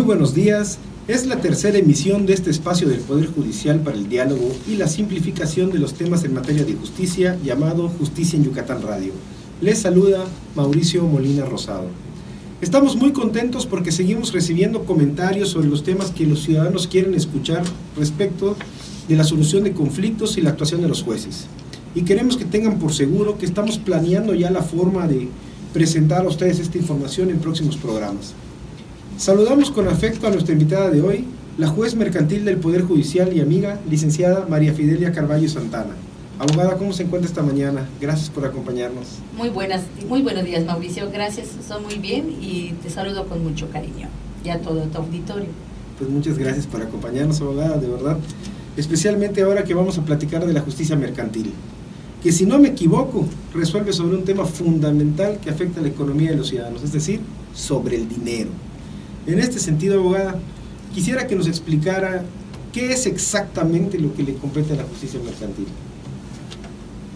Muy buenos días. Es la tercera emisión de este espacio del Poder Judicial para el diálogo y la simplificación de los temas en materia de justicia llamado Justicia en Yucatán Radio. Les saluda Mauricio Molina Rosado. Estamos muy contentos porque seguimos recibiendo comentarios sobre los temas que los ciudadanos quieren escuchar respecto de la solución de conflictos y la actuación de los jueces. Y queremos que tengan por seguro que estamos planeando ya la forma de presentar a ustedes esta información en próximos programas. Saludamos con afecto a nuestra invitada de hoy, la juez mercantil del Poder Judicial y amiga, licenciada María Fidelia Carballo Santana. Abogada, ¿cómo se encuentra esta mañana? Gracias por acompañarnos. Muy buenas, muy buenos días, Mauricio. Gracias, estoy muy bien y te saludo con mucho cariño y a todo tu auditorio. Pues muchas gracias por acompañarnos, abogada, de verdad. Especialmente ahora que vamos a platicar de la justicia mercantil, que si no me equivoco, resuelve sobre un tema fundamental que afecta a la economía de los ciudadanos, es decir, sobre el dinero. En este sentido, abogada, quisiera que nos explicara qué es exactamente lo que le compete a la justicia mercantil.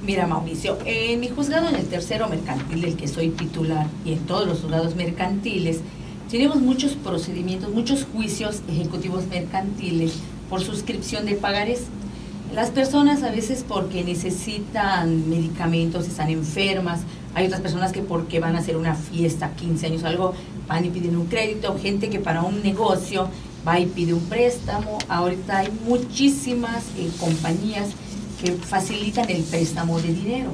Mira, Mauricio, en mi juzgado en el tercero mercantil, del que soy titular, y en todos los juzgados mercantiles, tenemos muchos procedimientos, muchos juicios ejecutivos mercantiles por suscripción de pagares. Las personas a veces porque necesitan medicamentos, están enfermas, hay otras personas que porque van a hacer una fiesta, 15 años, algo, van y piden un crédito, gente que para un negocio va y pide un préstamo. Ahorita hay muchísimas eh, compañías que facilitan el préstamo de dinero.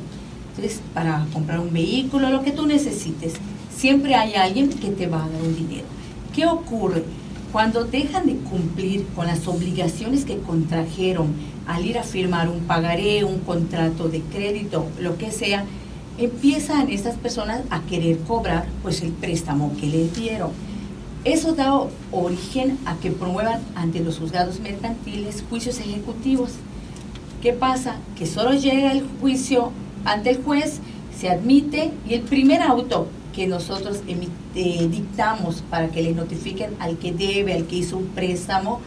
Entonces, para comprar un vehículo, lo que tú necesites, siempre hay alguien que te va a dar un dinero. ¿Qué ocurre? Cuando dejan de cumplir con las obligaciones que contrajeron al ir a firmar un pagaré, un contrato de crédito, lo que sea, empiezan estas personas a querer cobrar pues el préstamo que les dieron. Eso da origen a que promuevan ante los juzgados mercantiles juicios ejecutivos. ¿Qué pasa? Que solo llega el juicio ante el juez, se admite y el primer auto que nosotros eh, dictamos para que le notifiquen al que debe, al que hizo un préstamo,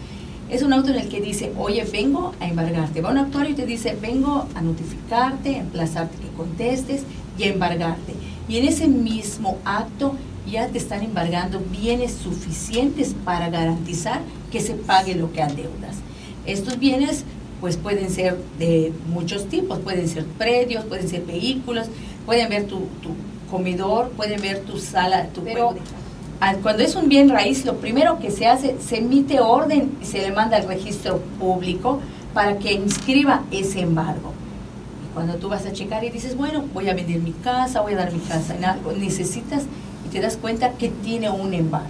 es un auto en el que dice, oye, vengo a embargarte. Va un actuario y te dice, vengo a notificarte, emplazarte que contestes y embargarte. Y en ese mismo acto ya te están embargando bienes suficientes para garantizar que se pague lo que adeudas. Estos bienes pues pueden ser de muchos tipos, pueden ser predios, pueden ser vehículos, pueden ver tu, comedor, pueden ver tu sala, tu pero cuando es un bien raíz, lo primero que se hace, se emite orden y se le manda al registro público para que inscriba ese embargo. Cuando tú vas a checar y dices, bueno, voy a vender mi casa, voy a dar mi casa en algo, necesitas y te das cuenta que tiene un embargo.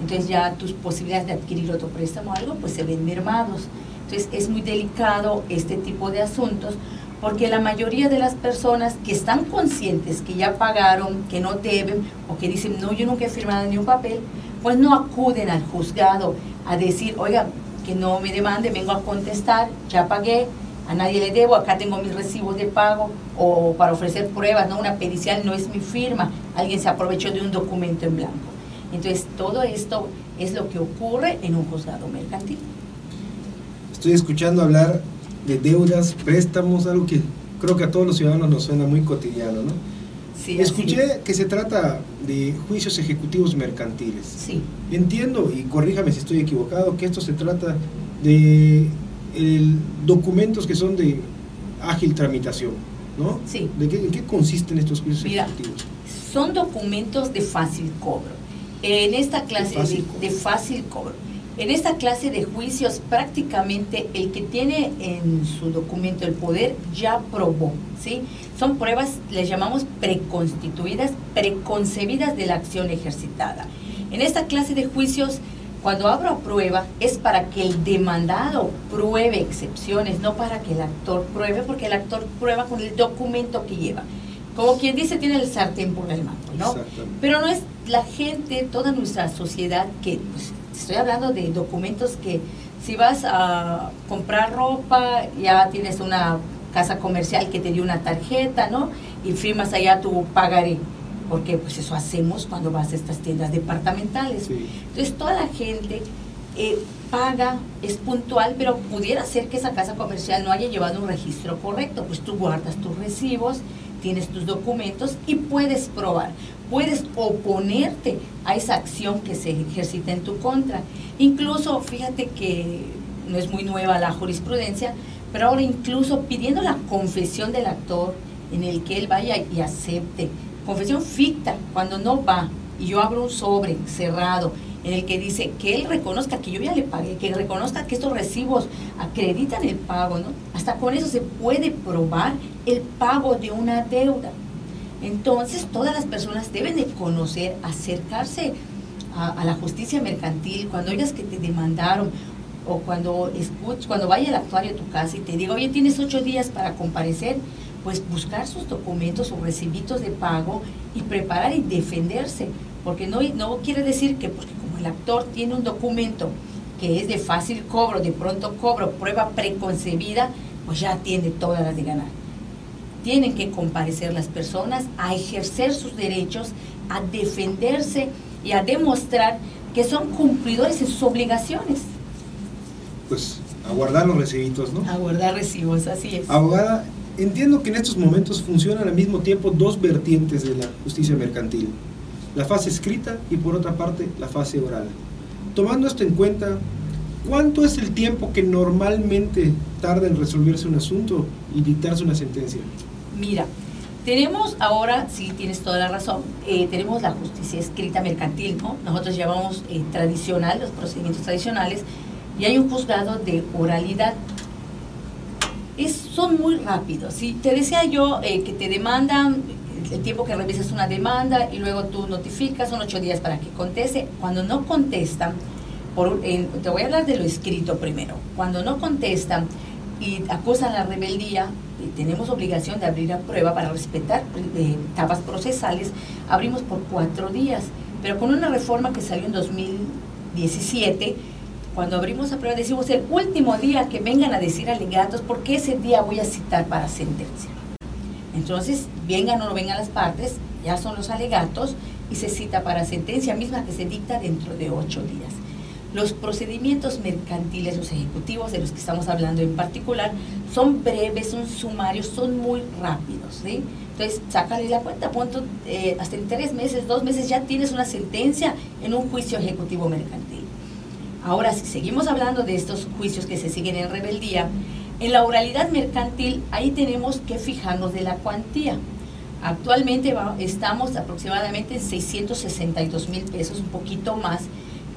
Entonces ya tus posibilidades de adquirir otro préstamo o algo, pues se ven mermados. Entonces es muy delicado este tipo de asuntos porque la mayoría de las personas que están conscientes que ya pagaron, que no deben o que dicen, no, yo nunca he firmado ni un papel, pues no acuden al juzgado a decir, oiga, que no me demande, vengo a contestar, ya pagué, a nadie le debo, acá tengo mis recibos de pago, o para ofrecer pruebas, no, una pericial no es mi firma, alguien se aprovechó de un documento en blanco. Entonces, todo esto es lo que ocurre en un juzgado mercantil. Estoy escuchando hablar de deudas, préstamos, algo que creo que a todos los ciudadanos nos suena muy cotidiano, ¿no? Sí, Escuché que se trata de juicios ejecutivos mercantiles. Sí. Entiendo, y corríjame si estoy equivocado, que esto se trata de documentos que son de ágil tramitación, ¿no? Sí. ¿De qué, ¿En qué consisten estos juicios ejecutivos? Son documentos de fácil cobro. En esta clase de fácil cobro en esta clase de juicios prácticamente el que tiene en su documento el poder ya probó, ¿sí? Son pruebas, les llamamos preconstituidas, preconcebidas de la acción ejercitada. En esta clase de juicios, cuando abro prueba, es para que el demandado pruebe excepciones, no para que el actor pruebe, porque el actor prueba con el documento que lleva. Como quien dice, tiene el sartén por el mango, ¿no? Pero no es la gente, toda nuestra sociedad que pues, estoy hablando de documentos que si vas a comprar ropa, ya tienes una casa comercial que te dio una tarjeta, ¿no? Y firmas allá tu pagaré, porque pues eso hacemos cuando vas a estas tiendas departamentales. Entonces toda la gente eh, paga, es puntual, pero pudiera ser que esa casa comercial no haya llevado un registro correcto, pues tú guardas tus recibos, tienes tus documentos y puedes probar. puedes oponerte a esa acción que se ejercita en tu contra. Incluso, fíjate que no es muy nueva la jurisprudencia, pero ahora incluso pidiendo la confesión del actor en el que él vaya y acepte, confesión ficta, cuando no va, y yo abro un sobre cerrado en el que dice que él reconozca que yo ya le pagué, que reconozca que estos recibos acreditan el pago, ¿no? Hasta con eso se puede probar el pago de una deuda. Entonces, todas las personas deben de conocer, acercarse a, la justicia mercantil cuando oigas que te demandaron o cuando escuches, cuando vaya el actuario a tu casa y te diga, oye, tienes ocho días para comparecer, pues buscar sus documentos o recibitos de pago y preparar y defenderse, porque no, no quiere decir que porque como el actor tiene un documento que es de fácil cobro, de pronto cobro, prueba preconcebida, pues ya tiene todas las de ganar. Tienen que comparecer las personas a ejercer sus derechos, a defenderse y a demostrar que son cumplidores de sus obligaciones. Pues aguardar los recibitos, ¿no? Aguardar recibos, así es. Abogada, entiendo que en estos momentos funcionan al mismo tiempo dos vertientes de la justicia mercantil, la fase escrita y por otra parte la fase oral. Tomando esto en cuenta, ¿cuánto es el tiempo que normalmente tarda en resolverse un asunto y dictarse una sentencia? Mira, tenemos ahora, sí tienes toda la razón, eh, tenemos la justicia escrita mercantil, ¿no? Nosotros llamamos eh, tradicional, los procedimientos tradicionales, y hay un juzgado de oralidad. Es, son muy rápidos. Si te decía yo eh, que te demandan el tiempo que revisas una demanda y luego tú notificas, son ocho días para que conteste. Cuando no contestan, por, te voy a hablar de lo escrito primero. Cuando no contestan y acusan la rebeldía, tenemos obligación de abrir a prueba para respetar eh, etapas procesales, abrimos por cuatro días. Pero con una reforma que salió en 2017, cuando abrimos a prueba decimos el último día que vengan a decir alegatos, porque ese día voy a citar para sentencia. Entonces, vengan o no vengan las partes, ya son los alegatos y se cita para sentencia misma que se dicta dentro de ocho días. Los procedimientos mercantiles, los ejecutivos de los que estamos hablando en particular, son breves, son sumarios, son muy rápidos. ¿sí? Entonces, sácale la cuenta, punto, eh, hasta en tres meses, dos meses ya tienes una sentencia en un juicio ejecutivo mercantil. Ahora, si seguimos hablando de estos juicios que se siguen en rebeldía, en la oralidad mercantil, ahí tenemos que fijarnos de la cuantía. Actualmente estamos aproximadamente en 662 mil pesos, un poquito más,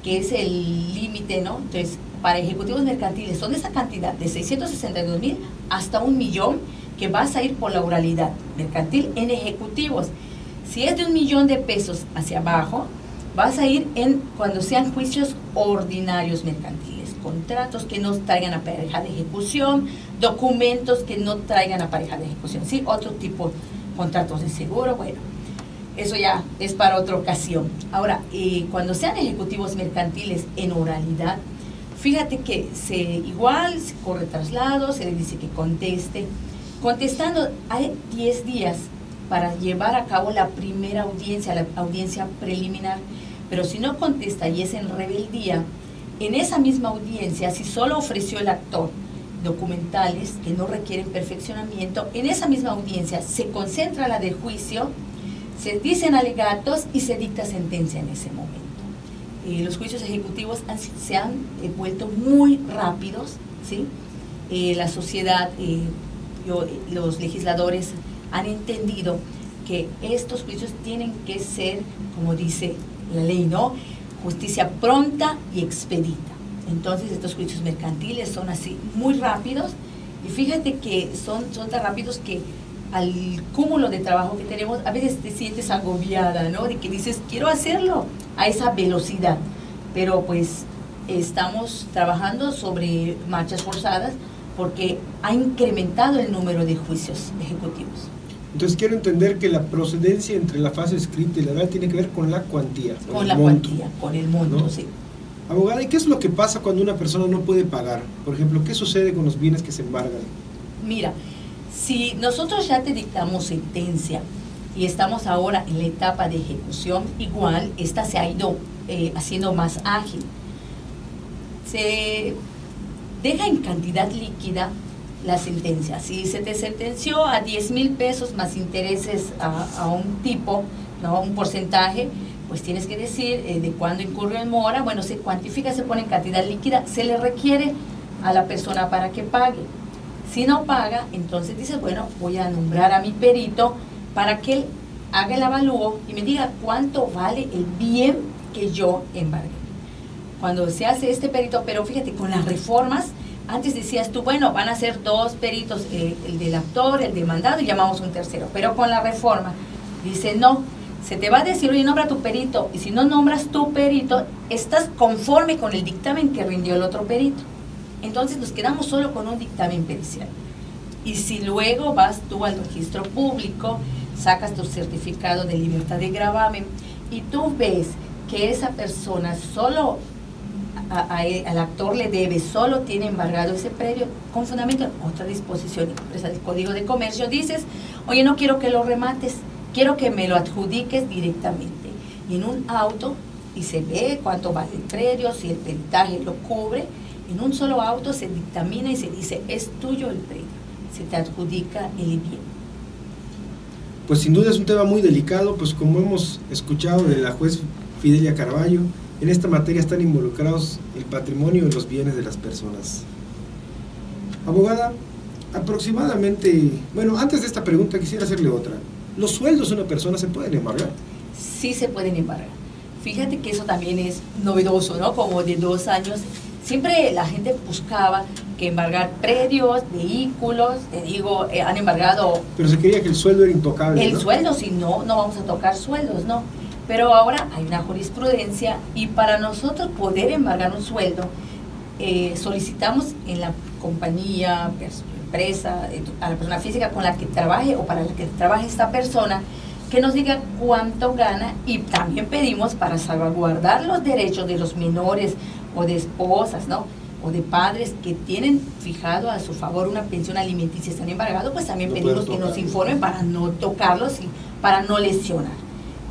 que es el límite, ¿no? Entonces, para ejecutivos mercantiles son de esa cantidad, de 662 mil hasta un millón, que vas a ir por la oralidad mercantil en ejecutivos. Si es de un millón de pesos hacia abajo, vas a ir en cuando sean juicios ordinarios mercantiles, contratos que no traigan a pareja de ejecución, documentos que no traigan a pareja de ejecución, sí, otro tipo, contratos de seguro, bueno eso ya es para otra ocasión. Ahora, eh, cuando sean ejecutivos mercantiles en oralidad, fíjate que se igual se corre traslado, se le dice que conteste. Contestando, hay 10 días para llevar a cabo la primera audiencia, la audiencia preliminar. Pero si no contesta y es en rebeldía, en esa misma audiencia, si solo ofreció el actor documentales que no requieren perfeccionamiento, en esa misma audiencia se concentra la de juicio se dicen alegatos y se dicta sentencia en ese momento. Eh, los juicios ejecutivos se han eh, vuelto muy rápidos, ¿sí? Eh, la sociedad, los legisladores han entendido que estos juicios tienen que ser, como dice la ley, ¿no? Justicia pronta y expedita. Entonces estos juicios mercantiles son así muy rápidos y fíjate que son, son tan rápidos que al cúmulo de trabajo que tenemos, a veces te sientes agobiada, ¿no? De que dices, quiero hacerlo a esa velocidad, pero pues estamos trabajando sobre marchas forzadas porque ha incrementado el número de juicios ejecutivos. Entonces quiero entender que la procedencia entre la fase escrita y la oral tiene que ver con la cuantía. Con, la cuantía, con el monto, sí. Abogada, ¿y qué es lo que pasa cuando una persona no puede pagar? Por ejemplo, ¿qué sucede con los bienes que se embargan? Mira, si nosotros ya te dictamos sentencia y estamos ahora en la etapa de ejecución, igual esta se ha ido eh, haciendo más ágil. Se deja en cantidad líquida la sentencia. Si se te sentenció a 10 mil pesos más intereses a, un tipo, ¿no? Un porcentaje, pues tienes que decir eh, de cuándo incurrió en mora, bueno, se cuantifica, se pone en cantidad líquida, se le requiere a la persona para que pague. Si no paga, entonces dices, bueno, voy a nombrar a mi perito para que él haga el avalúo y me diga cuánto vale el bien que yo embargué. Cuando se hace este perito, pero fíjate, con las reformas, antes decías tú, bueno, van a ser dos peritos, eh, el del actor, el demandado y llamamos un tercero. Pero con la reforma, dice, no, se te va a decir, oye, nombra tu perito. Y si no nombras tu perito, estás conforme con el dictamen que rindió el otro perito. Entonces nos quedamos solo con un dictamen pericial. Y si luego vas tú al registro público, sacas tu certificado de libertad de gravamen y tú ves que esa persona solo al actor le debe, solo tiene embargado ese predio, con fundamento en otra disposición del Código de Comercio, dices, oye, no quiero que lo remates, quiero que me lo adjudiques directamente. Y en un auto, y se ve cuánto vale el predio, si el peritaje lo cubre, en un solo auto se dictamina y se dice, es tuyo el predio, se te adjudica el bien. Pues sin duda es un tema muy delicado, pues como hemos escuchado de la juez Fidelia Carballo, en esta materia están involucrados el patrimonio y los bienes de las personas. Abogada, aproximadamente, bueno, antes de esta pregunta quisiera hacerle otra. ¿Los sueldos de una persona se pueden embargar? Sí se pueden embargar. Fíjate que eso también es novedoso, ¿no? Como de dos años siempre la gente buscaba que embargar predios, vehículos, te digo, eh, han embargado... Pero se creía que el sueldo era intocable. El sueldo, si no, no vamos a tocar sueldos, no. Pero ahora hay una jurisprudencia y para nosotros poder embargar un sueldo, eh, solicitamos en la compañía, empresa, a la persona física con la que trabaje o para la que trabaje esta persona, que nos diga cuánto gana y también pedimos para salvaguardar los derechos de los menores o de esposas, ¿no? O de padres que tienen fijado a su favor una pensión alimenticia, están embargados, pues también pedimos que nos informen para no tocarlos y para no lesionar.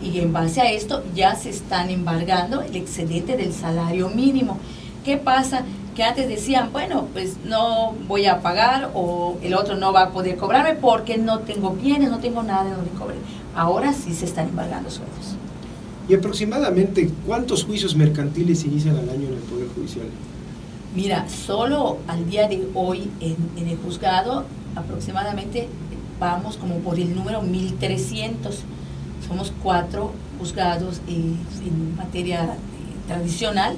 Y en base a esto ya se están embargando el excedente del salario mínimo. ¿Qué pasa? Que antes decían, bueno, pues no voy a pagar o el otro no va a poder cobrarme porque no tengo bienes, no tengo nada de donde cobre. Ahora sí se están embargando sueldos. ¿Y aproximadamente cuántos juicios mercantiles se inician al año en el Poder Judicial? Mira, solo al día de hoy en, el juzgado aproximadamente vamos como por el número 1300. Somos cuatro juzgados en materia eh, tradicional.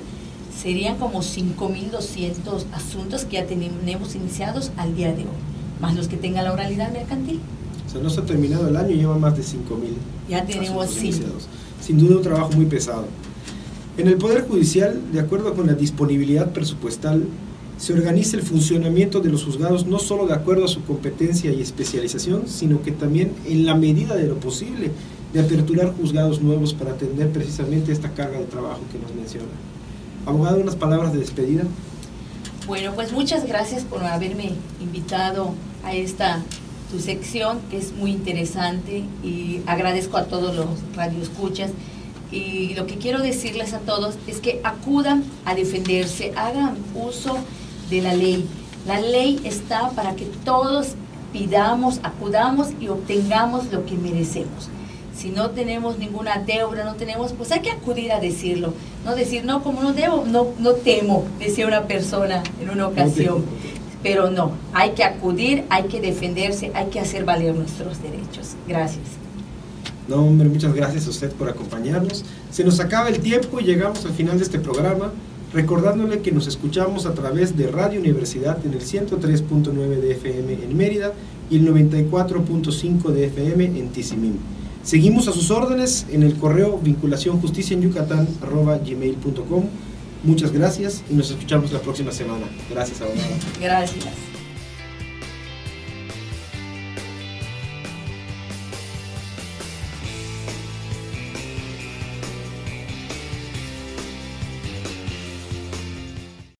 Serían como 5.200 asuntos que ya tenemos iniciados al día de hoy, más los que tengan la oralidad mercantil. O sea, no se ha terminado el año, lleva más de 5.000. Ya tenemos, sí sin duda un trabajo muy pesado. En el Poder Judicial, de acuerdo con la disponibilidad presupuestal, se organiza el funcionamiento de los juzgados no solo de acuerdo a su competencia y especialización, sino que también en la medida de lo posible de aperturar juzgados nuevos para atender precisamente esta carga de trabajo que nos menciona. Abogado, unas palabras de despedida. Bueno, pues muchas gracias por haberme invitado a esta tu sección, que es muy interesante y agradezco a todos los radioescuchas. Y lo que quiero decirles a todos es que acudan a defenderse, hagan uso de la ley. La ley está para que todos pidamos, acudamos y obtengamos lo que merecemos. Si no tenemos ninguna deuda, no tenemos, pues hay que acudir a decirlo. No decir, no, como no debo, no, no temo, decía una persona en una ocasión. Pero no, hay que acudir, hay que defenderse, hay que hacer valer nuestros derechos. Gracias. No, hombre, muchas gracias a usted por acompañarnos. Se nos acaba el tiempo y llegamos al final de este programa, recordándole que nos escuchamos a través de Radio Universidad en el 103.9 de FM en Mérida y el 94.5 de FM en Tizimín. Seguimos a sus órdenes en el correo vinculación justicia en Yucatán gmail.com Muchas gracias y nos escuchamos la próxima semana. Gracias, abogada. Gracias.